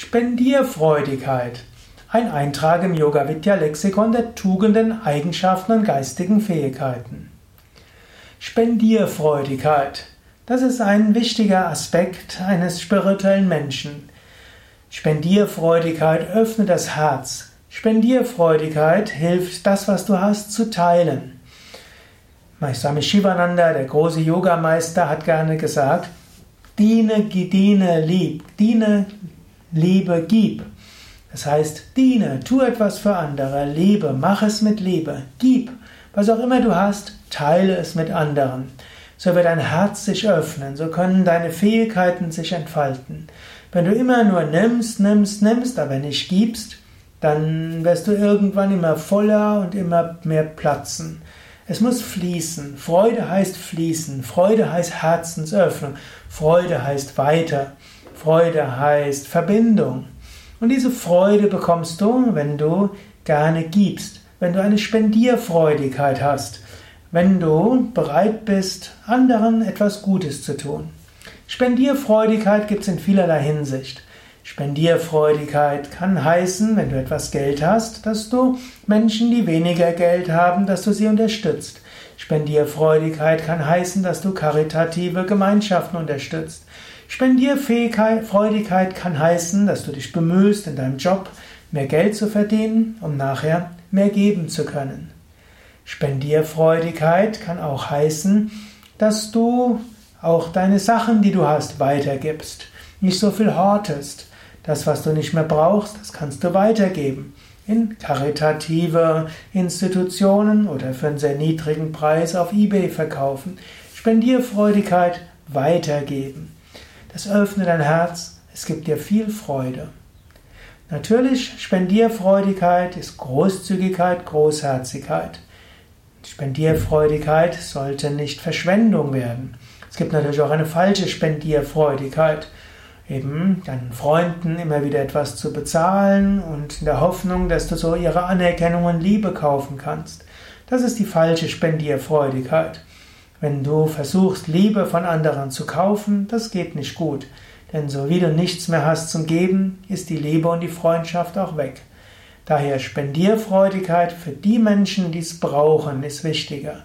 Spendierfreudigkeit. Ein Eintrag im Yoga Vidya Lexikon der Tugenden, Eigenschaften und geistigen Fähigkeiten. Spendierfreudigkeit. Das ist ein wichtiger Aspekt eines spirituellen Menschen. Spendierfreudigkeit öffnet das Herz. Spendierfreudigkeit hilft, das, was du hast, zu teilen. Swami Shivananda, der große Yogameister, hat gerne gesagt, diene, diene, lieb, diene, Liebe gib. Das heißt, diene, tu etwas für andere, liebe, mach es mit Liebe, gib. Was auch immer du hast, teile es mit anderen. So wird dein Herz sich öffnen, so können deine Fähigkeiten sich entfalten. Wenn du immer nur nimmst, nimmst, nimmst, aber nicht gibst, dann wirst du irgendwann immer voller und immer mehr platzen. Es muss fließen. Freude heißt fließen. Freude heißt Herzensöffnung. Freude heißt weiter. Freude heißt Verbindung. Und diese Freude bekommst du, wenn du gerne gibst, wenn du eine Spendierfreudigkeit hast, wenn du bereit bist, anderen etwas Gutes zu tun. Spendierfreudigkeit gibt es in vielerlei Hinsicht. Spendierfreudigkeit kann heißen, wenn du etwas Geld hast, dass du Menschen, die weniger Geld haben, dass du sie unterstützt. Spendierfreudigkeit kann heißen, dass du karitative Gemeinschaften unterstützt. Spendierfreudigkeit kann heißen, dass du dich bemühst, in deinem Job mehr Geld zu verdienen, um nachher mehr geben zu können. Spendierfreudigkeit kann auch heißen, dass du auch deine Sachen, die du hast, weitergibst. Nicht so viel hortest. Das, was du nicht mehr brauchst, das kannst du weitergeben. In karitative Institutionen oder für einen sehr niedrigen Preis auf eBay verkaufen. Spendierfreudigkeit weitergeben. Das öffnet dein Herz, es gibt dir viel Freude. Natürlich, Spendierfreudigkeit ist Großzügigkeit, Großherzigkeit. Spendierfreudigkeit sollte nicht Verschwendung werden. Es gibt natürlich auch eine falsche Spendierfreudigkeit. Eben deinen Freunden immer wieder etwas zu bezahlen und in der Hoffnung, dass du so ihre Anerkennung und Liebe kaufen kannst. Das ist die falsche Spendierfreudigkeit. Wenn du versuchst, Liebe von anderen zu kaufen, das geht nicht gut. Denn so wie du nichts mehr hast zum Geben, ist die Liebe und die Freundschaft auch weg. Daher Spendierfreudigkeit für die Menschen, die es brauchen, ist wichtiger.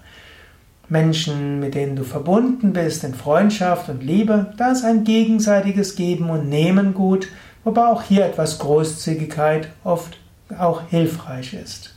Menschen, mit denen du verbunden bist in Freundschaft und Liebe, da ist ein gegenseitiges Geben und Nehmen gut, wobei auch hier etwas Großzügigkeit oft auch hilfreich ist.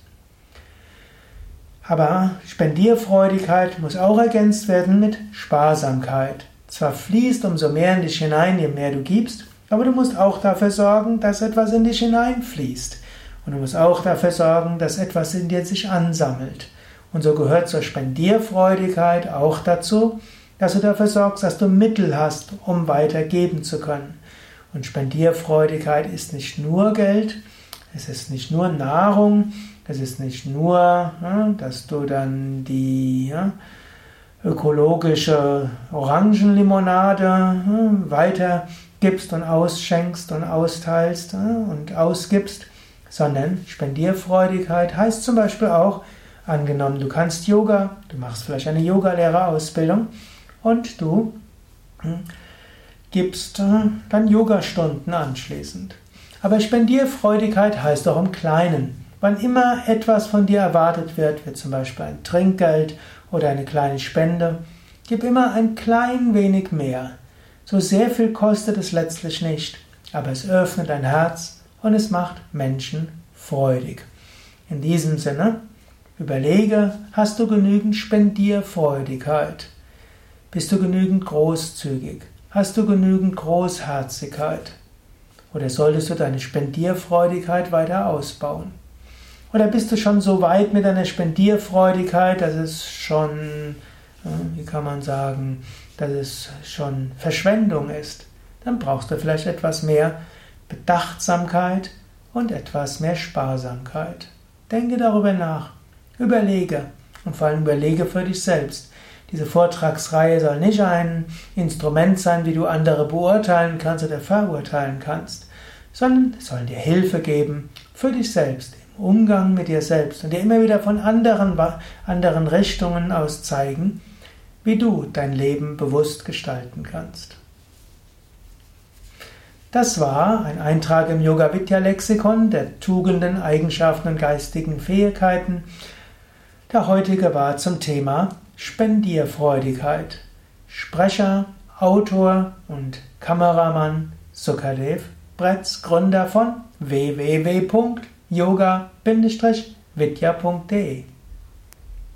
Aber Spendierfreudigkeit muss auch ergänzt werden mit Sparsamkeit. Zwar fließt umso mehr in dich hinein, je mehr du gibst, aber du musst auch dafür sorgen, dass etwas in dich hineinfließt. Und du musst auch dafür sorgen, dass etwas in dir sich ansammelt. Und so gehört zur Spendierfreudigkeit auch dazu, dass du dafür sorgst, dass du Mittel hast, um weitergeben zu können. Und Spendierfreudigkeit ist nicht nur Geld, es ist nicht nur Nahrung, es ist nicht nur, dass du dann die ökologische Orangenlimonade weitergibst und ausschenkst und austeilst und ausgibst, sondern Spendierfreudigkeit heißt zum Beispiel auch, angenommen, du kannst Yoga, du machst vielleicht eine Yogalehrerausbildung und du gibst dann Yogastunden anschließend. Aber Spendierfreudigkeit heißt auch im Kleinen. Wann immer etwas von dir erwartet wird, wie zum Beispiel ein Trinkgeld oder eine kleine Spende, gib immer ein klein wenig mehr. So sehr viel kostet es letztlich nicht, aber es öffnet dein Herz und es macht Menschen freudig. In diesem Sinne, überlege, hast du genügend Spendierfreudigkeit? Bist du genügend großzügig? Hast du genügend Großherzigkeit? Oder solltest du deine Spendierfreudigkeit weiter ausbauen? Oder bist du schon so weit mit deiner Spendierfreudigkeit, dass es schon, wie kann man sagen, dass es schon Verschwendung ist? Dann brauchst du vielleicht etwas mehr Bedachtsamkeit und etwas mehr Sparsamkeit. Denke darüber nach, überlege und vor allem überlege für dich selbst. Diese Vortragsreihe soll nicht ein Instrument sein, wie du andere beurteilen kannst oder verurteilen kannst, sondern sollen dir Hilfe geben für dich selbst, im Umgang mit dir selbst und dir immer wieder von anderen, anderen Richtungen aus zeigen, wie du dein Leben bewusst gestalten kannst. Das war ein Eintrag im Yoga Vidya Lexikon der Tugenden, Eigenschaften und geistigen Fähigkeiten. Der heutige war zum Thema Spendierfreudigkeit. Sprecher, Autor und Kameramann Sukadev Bretz, Gründer von www.yoga-vidya.de